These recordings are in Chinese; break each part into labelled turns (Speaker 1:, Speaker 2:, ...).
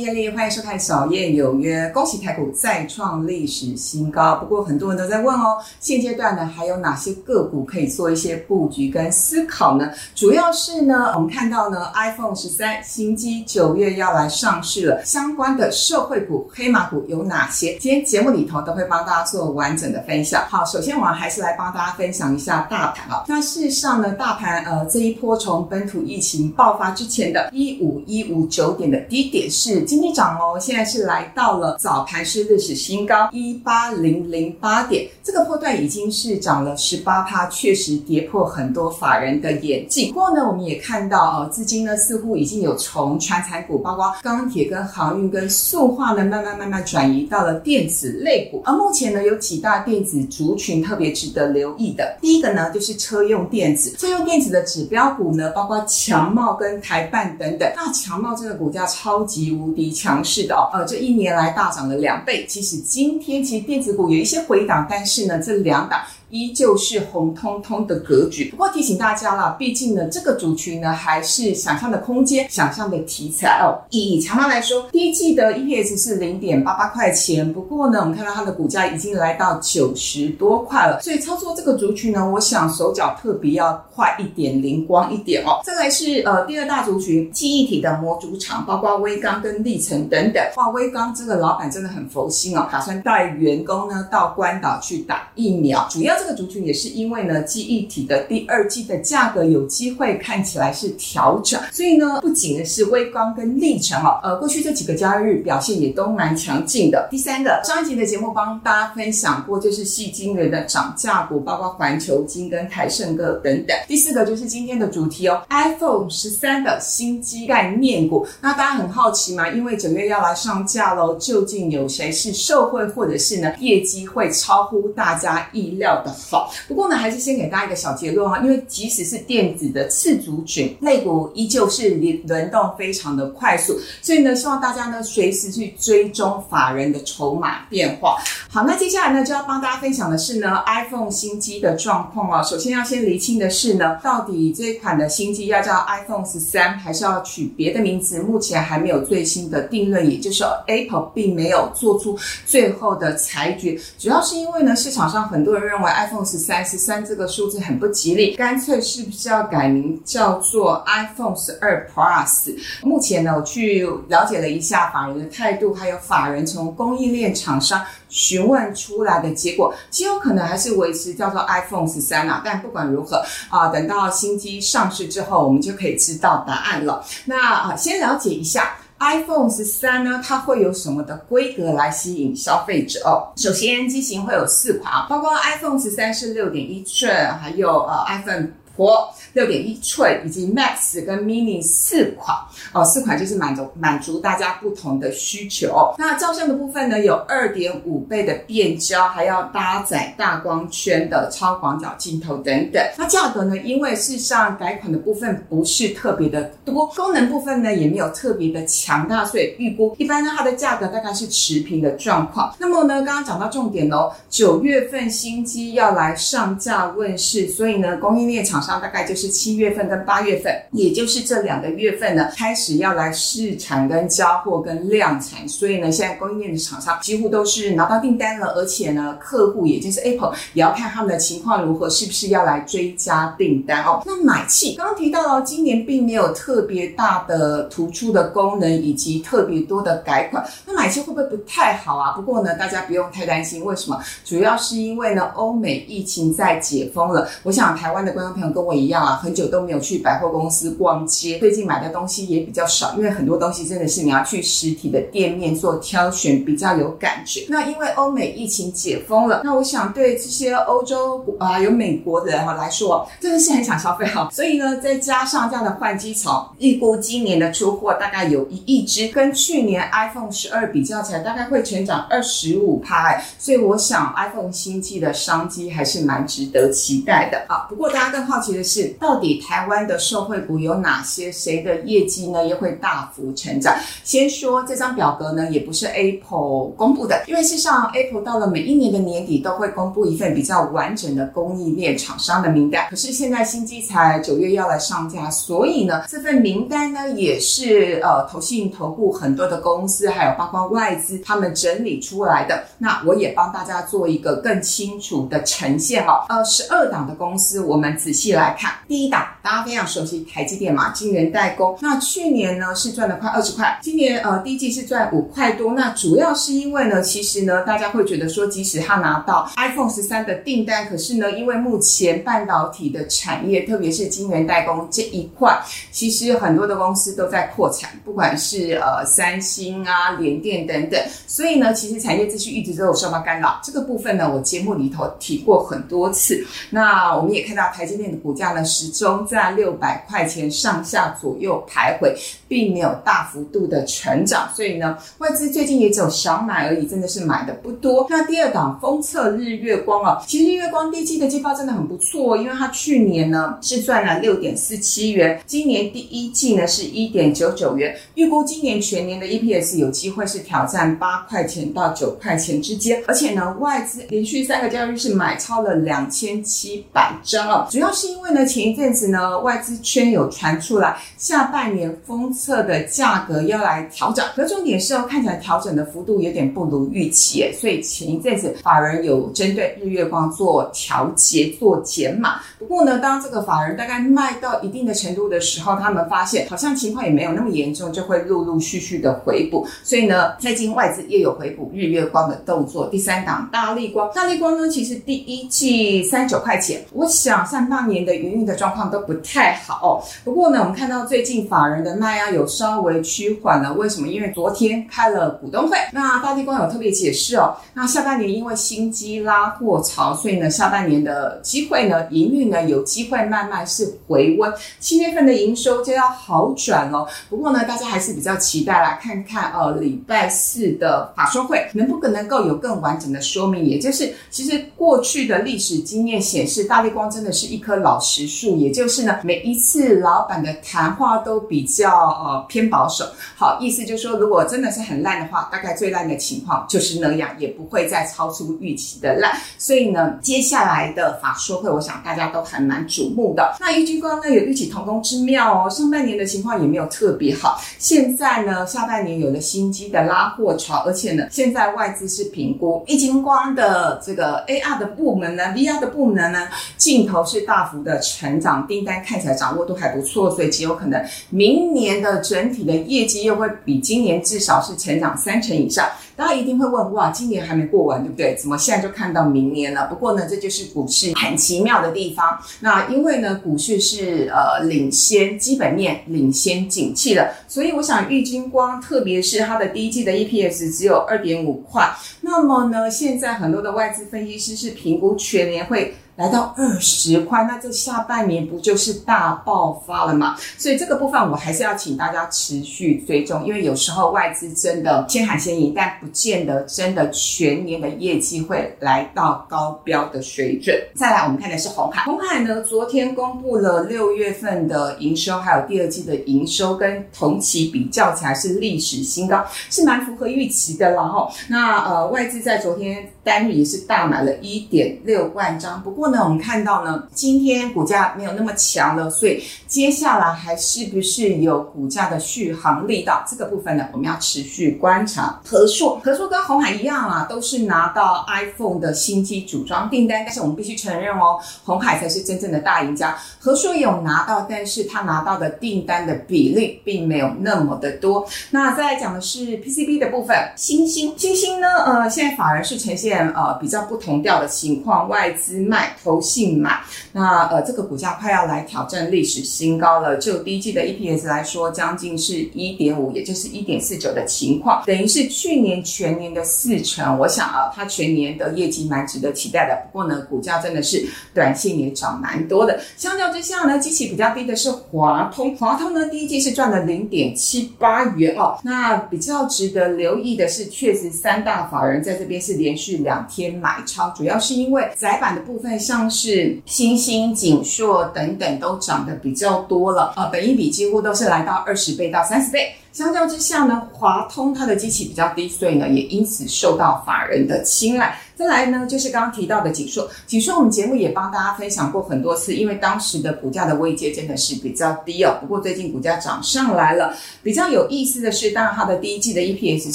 Speaker 1: 是叶丽，欢迎收看《小燕有约》。恭喜台股再创历史新高。不过很多人都在问哦，现阶段呢还有哪些个股可以做一些布局跟思考呢？主要是呢，我们看到呢，iPhone 十三新机九月要来上市了，相关的社会股、黑马股有哪些？今天节目里头都会帮大家做完整的分享。好，首先我还是来帮大家分享一下大盘啊。那事实上呢，大盘呃这一波从本土疫情爆发之前的一五一五九点的低点是今天涨哦，现在是来到了早盘是历史新高一八零零八点，这个波段已经是涨了十八趴，确实跌破很多法人的眼镜。不过呢，我们也看到哦，资金呢似乎已经有从传产股，包括钢铁跟航运跟塑化呢，慢慢慢慢转移到了电子类股。而目前呢，有几大电子族群特别值得留意的。第一个呢，就是车用电子，车用电子的指标股呢，包括强茂跟台办等等。那强茂这个股价超级无敌强势的哦，呃，这一年来大涨了两倍。其实今天其实电子股有一些回档，但是呢，这两档。依旧是红彤彤的格局，不过提醒大家啦，毕竟呢，这个主群呢还是想象的空间、想象的题材哦。以长茂来说，第一季的 EPS 是零点八八块钱，不过呢，我们看到它的股价已经来到九十多块了，所以操作这个族群呢，我想手脚特别要快一点、灵光一点哦。再来是呃第二大族群，记忆体的模组厂，包括微刚跟历程等等。哇，微刚这个老板真的很佛心哦，打算带员工呢到关岛去打疫苗，主要。这个族群也是因为呢，记忆体的第二季的价格有机会看起来是调整，所以呢，不仅呢是微光跟历程哦，呃，过去这几个交易日表现也都蛮强劲的。第三个，上一集的节目帮大家分享过，就是细晶圆的涨价股，包括环球金跟台盛哥等等。第四个就是今天的主题哦，iPhone 十三的新机概念股。那大家很好奇嘛？因为九月要来上架喽，究竟有谁是受惠，或者是呢业绩会超乎大家意料的？好，不过呢，还是先给大家一个小结论啊，因为即使是电子的次族群，肋骨依旧是轮轮动非常的快速，所以呢，希望大家呢随时去追踪法人的筹码变化。好，那接下来呢就要帮大家分享的是呢，iPhone 新机的状况啊。首先要先厘清的是呢，到底这款的新机要叫 iPhone 十三，还是要取别的名字？目前还没有最新的定论，也就是 Apple 并没有做出最后的裁决。主要是因为呢，市场上很多人认为。iPhone 十三十三这个数字很不吉利，干脆是不是要改名叫做 iPhone 十二 Plus？目前呢，我去了解了一下法人的态度，还有法人从供应链厂商询问出来的结果，极有可能还是维持叫做 iPhone 十三啊。但不管如何啊，等到新机上市之后，我们就可以知道答案了。那啊，先了解一下。iPhone 十三呢，它会有什么的规格来吸引消费者哦？首先机型会有四款啊，包括 iPhone 十三是六点一寸，还有呃 iPhone Pro。六点一寸以及 Max 跟 Mini 四款哦，四款就是满足满足大家不同的需求。那照相的部分呢，有二点五倍的变焦，还要搭载大光圈的超广角镜头等等。那价格呢，因为事实上改款的部分不是特别的多，功能部分呢也没有特别的强大，所以预估一般呢它的价格大概是持平的状况。那么呢，刚刚讲到重点喽，九月份新机要来上架问世，所以呢，供应链厂商大概就是。是七月份跟八月份，也就是这两个月份呢，开始要来试产、跟交货、跟量产。所以呢，现在供应链的厂商几乎都是拿到订单了，而且呢，客户也就是 Apple 也要看他们的情况如何，是不是要来追加订单哦。那买气刚刚提到了，今年并没有特别大的突出的功能以及特别多的改款，那买气会不会不太好啊？不过呢，大家不用太担心，为什么？主要是因为呢，欧美疫情在解封了。我想台湾的观众朋友跟我一样。很久都没有去百货公司逛街，最近买的东西也比较少，因为很多东西真的是你要去实体的店面做挑选比较有感觉。那因为欧美疫情解封了，那我想对这些欧洲啊有美国的人哈来说，真的是很想消费哈。所以呢，再加上这样的换机潮，预估今年的出货大概有一亿只，跟去年 iPhone 十二比较起来，大概会成长二十五趴。所以我想 iPhone 新机的商机还是蛮值得期待的啊。不过大家更好奇的是。到底台湾的受惠股有哪些？谁的业绩呢也会大幅成长？先说这张表格呢，也不是 Apple 公布的，因为事实上 Apple 到了每一年的年底都会公布一份比较完整的供应链厂商的名单。可是现在新机才九月要来上架，所以呢，这份名单呢也是呃投信投顾很多的公司，还有包括外资他们整理出来的。那我也帮大家做一个更清楚的呈现哦。呃，十二档的公司，我们仔细来看，第一档大家非常熟悉台积电嘛，晶圆代工。那去年呢是赚了快二十块，今年呃第一季是赚五块多。那主要是因为呢，其实呢大家会觉得说，即使他拿到 iPhone 十三的订单，可是呢，因为目前半导体的产业，特别是晶圆代工这一块，其实很多的公司都在扩产，不管是呃三星啊、联电等等。所以呢，其实产业秩序一直都有受到干扰。这个部分呢，我节目里头提过很多次。那我们也看到台积电的股价呢是，始终在六百块钱上下左右徘徊，并没有大幅度的成长。所以呢，外资最近也只有小买而已，真的是买的不多。那第二档封测日月光啊，其实日月光第一季的季报真的很不错，因为它去年呢是赚了六点四七元，今年第一季呢是一点九九元，预估今年全年的 EPS 有机会是挑战八块钱到九块钱之间。而且呢，外资连续三个交易日是买超了两千七百张啊，主要是因为呢前一阵子呢外资圈有传出来下半年封测的价格要来调整，可重点是哦看起来调整的幅度有点不如预期，所以前一阵子法人有针对日月光做调节做减码。不过呢，当这个法人大概卖到一定的程度的时候，他们发现好像情况也没有那么严重，就会陆陆续续的回补。所以呢，最近外资也有回补日月光的动作。第三档大力光，大力光呢，其实第一季三十九块钱，我想上半年的营运的状况都不太好。不过呢，我们看到最近法人的卖压有稍微趋缓了。为什么？因为昨天开了股东会，那大地光有特别解释哦。那下半年因为新机拉货潮，所以呢，下半年的机会呢，营运呢有机会慢慢是回温。七月份的营收就要好转了。不过呢，大家还是比较期待啦看看呃礼拜四的法说会能不能够有更完整的说明。也就是其实过去的历史经验显示，大地光真的是一棵老实树。也就是呢，每一次老板的谈话都比较呃偏保守。好，意思就是说，如果真的是很烂的话，大概最烂的情况就是那样，也不会再超出预期的烂。所以呢，接下来的法说会，我想大家都还蛮瞩目的。那郁金光呢，有异曲同工之妙哦。上半年的情况也没有特别好，现在呢，下半年有了新机的拉货潮，而且呢，现在外资是评估玉金光的这个 AR 的部门呢，VR 的部门呢，镜头是大幅的成长，订单看起来掌握度还不错，所以极有可能明年的的整体的业绩又会比今年至少是成长三成以上。大家一定会问，哇，今年还没过完，对不对？怎么现在就看到明年了？不过呢，这就是股市很奇妙的地方。那因为呢，股市是呃领先基本面、领先景气的，所以我想玉金光，特别是它的第一季的 EPS 只有二点五块。那么呢，现在很多的外资分析师是评估全年会。来到二十块，那这下半年不就是大爆发了吗？所以这个部分我还是要请大家持续追踪，因为有时候外资真的先喊先赢，但不见得真的全年的业绩会来到高标的水准。再来，我们看的是红海，红海呢昨天公布了六月份的营收，还有第二季的营收跟同期比较起来是历史新高，是蛮符合预期的了哈。那呃外资在昨天单日也是大买了一点六万张，不过。呢我们看到呢，今天股价没有那么强了，所以接下来还是不是有股价的续航力道？这个部分呢，我们要持续观察。和硕，和硕跟红海一样啊，都是拿到 iPhone 的新机组装订单，但是我们必须承认哦，红海才是真正的大赢家。和硕有拿到，但是他拿到的订单的比例并没有那么的多。那再来讲的是 PCB 的部分，星星，星星呢，呃，现在反而是呈现呃比较不同调的情况，外资卖。投信买，那呃，这个股价快要来挑战历史新高了。就第一季的 EPS 来说，将近是一点五，也就是一点四九的情况，等于是去年全年的四成，我想啊，它全年的业绩蛮值得期待的。不过呢，股价真的是短线也涨蛮多的。相较之下呢，基期比较低的是华通，华通呢第一季是赚了零点七八元哦。那比较值得留意的是，确实三大法人在这边是连续两天买超，主要是因为窄板的部分，像是新兴、锦硕等等都涨得比较多了呃，本益比几乎都是来到二十倍到三十倍。相较之下呢，华通它的机器比较低，所以呢也因此受到法人的青睐。再来呢，就是刚刚提到的锦硕，锦硕我们节目也帮大家分享过很多次，因为当时的股价的位阶真的是比较低哦。不过最近股价涨上来了。比较有意思的是，当然它的第一季的 EPS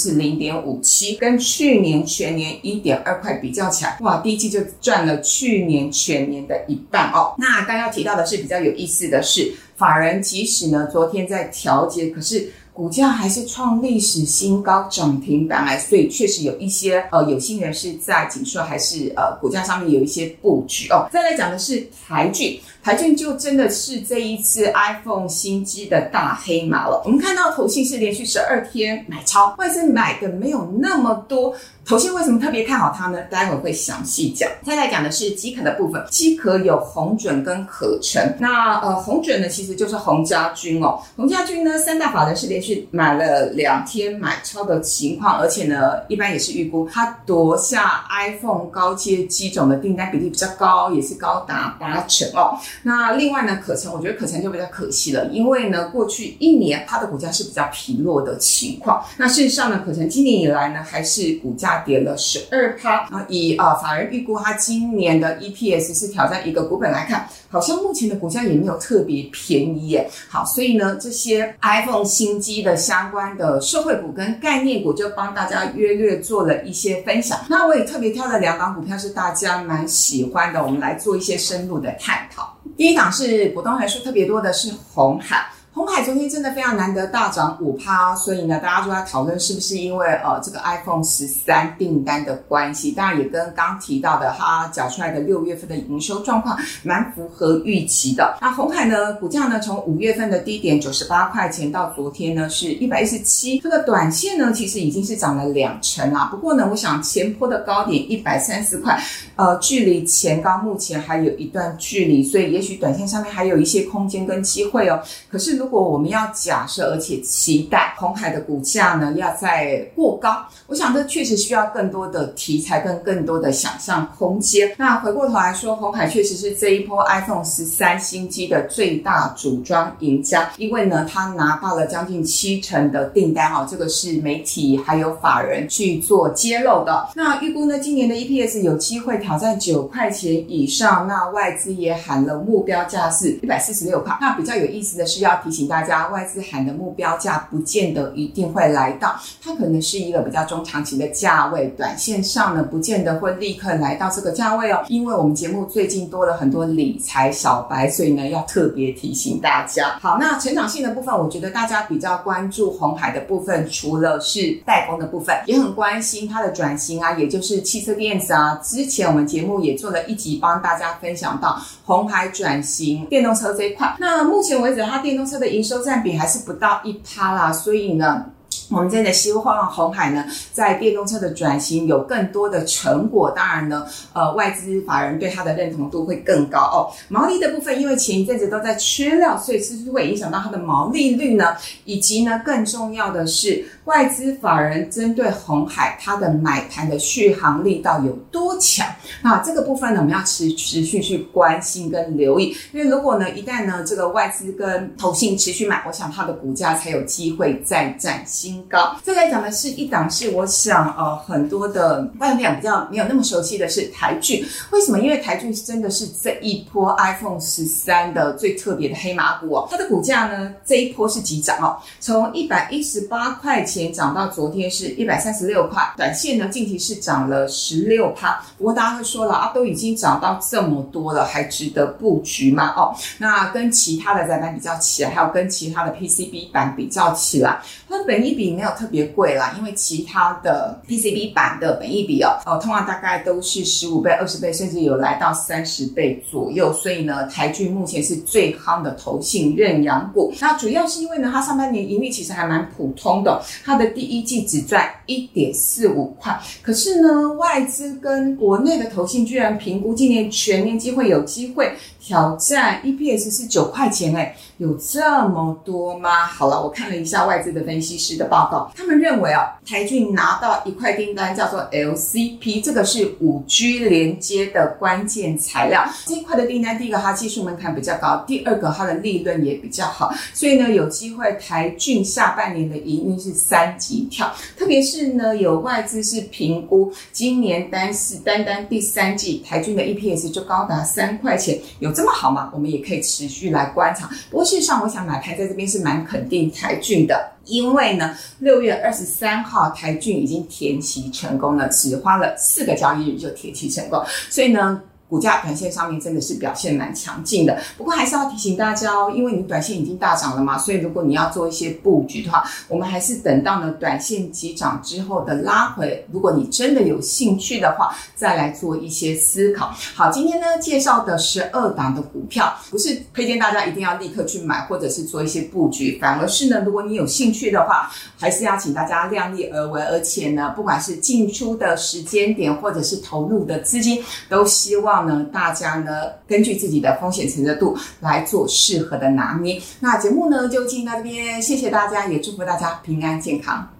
Speaker 1: 是零点五七，跟去年全年一点二块比较起来，哇，第一季就赚了去年全年的一半哦。那刚要提到的是比较有意思的是，法人即使呢昨天在调节，可是。股价还是创历史新高，涨停板来，所以确实有一些呃有心人士在锦硕还是呃股价上面有一些布局哦。再来讲的是台骏，台骏就真的是这一次 iPhone 新机的大黑马了。我们看到投信是连续十二天买超，外资买的没有那么多。头先为什么特别看好它呢？待会会详细讲。再来讲的是机壳的部分，机壳有红准跟可成。那呃红准呢，其实就是洪家军哦。洪家军呢，三大法人是连续买了两天买超的情况，而且呢，一般也是预估它夺下 iPhone 高阶机种的订单比例比较高，也是高达八成哦。那另外呢，可成我觉得可成就比较可惜了，因为呢，过去一年它的股价是比较疲弱的情况。那事实上呢，可成今年以来呢，还是股价。跌了十二趴啊！以啊法人预估，它今年的 EPS 是挑战一个股本来看，好像目前的股价也没有特别便宜耶。好，所以呢，这些 iPhone 新机的相关的社会股跟概念股，就帮大家约略做了一些分享。那我也特别挑了两档股票是大家蛮喜欢的，我们来做一些深入的探讨。第一档是股东人数特别多的是红海。红海昨天真的非常难得大涨五趴，所以呢，大家就在讨论是不是因为呃这个 iPhone 十三订单的关系，当然也跟刚提到的哈缴出来的六月份的营收状况蛮符合预期的。那红海呢，股价呢从五月份的低点九十八块钱到昨天呢是一百一十七，这个短线呢其实已经是涨了两成啦。不过呢，我想前坡的高点一百三十块，呃，距离前高目前还有一段距离，所以也许短线上面还有一些空间跟机会哦。可是如如果我们要假设而且期待红海的股价呢要再过高，我想这确实需要更多的题材跟更多的想象空间。那回过头来说，红海确实是这一波 iPhone 十三新机的最大组装赢家，因为呢，它拿到了将近七成的订单哦，这个是媒体还有法人去做揭露的。那预估呢，今年的 EPS 有机会挑战九块钱以上，那外资也喊了目标价是一百四十六块。那比较有意思的是要提。请大家，外资喊的目标价不见得一定会来到，它可能是一个比较中长期的价位，短线上呢不见得会立刻来到这个价位哦。因为我们节目最近多了很多理财小白，所以呢要特别提醒大家。好，那成长性的部分，我觉得大家比较关注红海的部分，除了是代工的部分，也很关心它的转型啊，也就是汽车电子啊。之前我们节目也做了一集，帮大家分享到红海转型电动车这一块。那目前为止，它电动车的营收占比还是不到一趴啦，所以呢。我们真的希望红海呢，在电动车的转型有更多的成果。当然呢，呃，外资法人对它的认同度会更高哦。毛利的部分，因为前一阵子都在缺料，所以是不是会影响到它的毛利率呢？以及呢，更重要的是，外资法人针对红海它的买盘的续航力道有多强？那这个部分呢，我们要持持续去关心跟留意。因为如果呢，一旦呢，这个外资跟投信持续买，我想它的股价才有机会再崭新。高，再来讲的是一档，是我想呃很多的观众比较没有那么熟悉的是台剧，为什么？因为台剧真的是这一波 iPhone 十三的最特别的黑马股哦，它的股价呢这一波是急涨哦，从一百一十八块钱涨到昨天是一百三十六块，短线呢近期是涨了十六趴。不过大家会说了啊，都已经涨到这么多了，还值得布局吗？哦，那跟其他的载板比较起来，还有跟其他的 PCB 板比较起来，它本一比。比没有特别贵啦，因为其他的 PCB 版的本益比哦，哦，通常大概都是十五倍、二十倍，甚至有来到三十倍左右。所以呢，台剧目前是最夯的投信认养股。那主要是因为呢，它上半年盈利其实还蛮普通的，它的第一季只赚一点四五块。可是呢，外资跟国内的投信居然评估今年全年机会有机会挑战 EPS 是九块钱，哎，有这么多吗？好了，我看了一下外资的分析师的报告，他们认为哦，台俊拿到一块订单叫做 LCP，这个是五 G 连接的关键材料。这一块的订单，第一个它技术门槛比较高，第二个它的利润也比较好，所以呢，有机会台俊下半年的营运是三级跳。特别是呢，有外资是评估今年单是单单第三季台俊的 EPS 就高达三块钱，有这么好吗？我们也可以持续来观察。不过事实上，我想买盘在这边是蛮肯定台骏的。因为呢，六月二十三号台骏已经填息成功了，只花了四个交易日就填息成功，所以呢。股价短线上面真的是表现蛮强劲的，不过还是要提醒大家哦，因为你短线已经大涨了嘛，所以如果你要做一些布局的话，我们还是等到呢短线急涨之后的拉回，如果你真的有兴趣的话，再来做一些思考。好，今天呢介绍的十二档的股票，不是推荐大家一定要立刻去买或者是做一些布局，反而是呢，如果你有兴趣的话，还是要请大家量力而为，而且呢，不管是进出的时间点或者是投入的资金，都希望望。呢，大家呢根据自己的风险承受度来做适合的拿捏。那节目呢就进行到这边，谢谢大家，也祝福大家平安健康。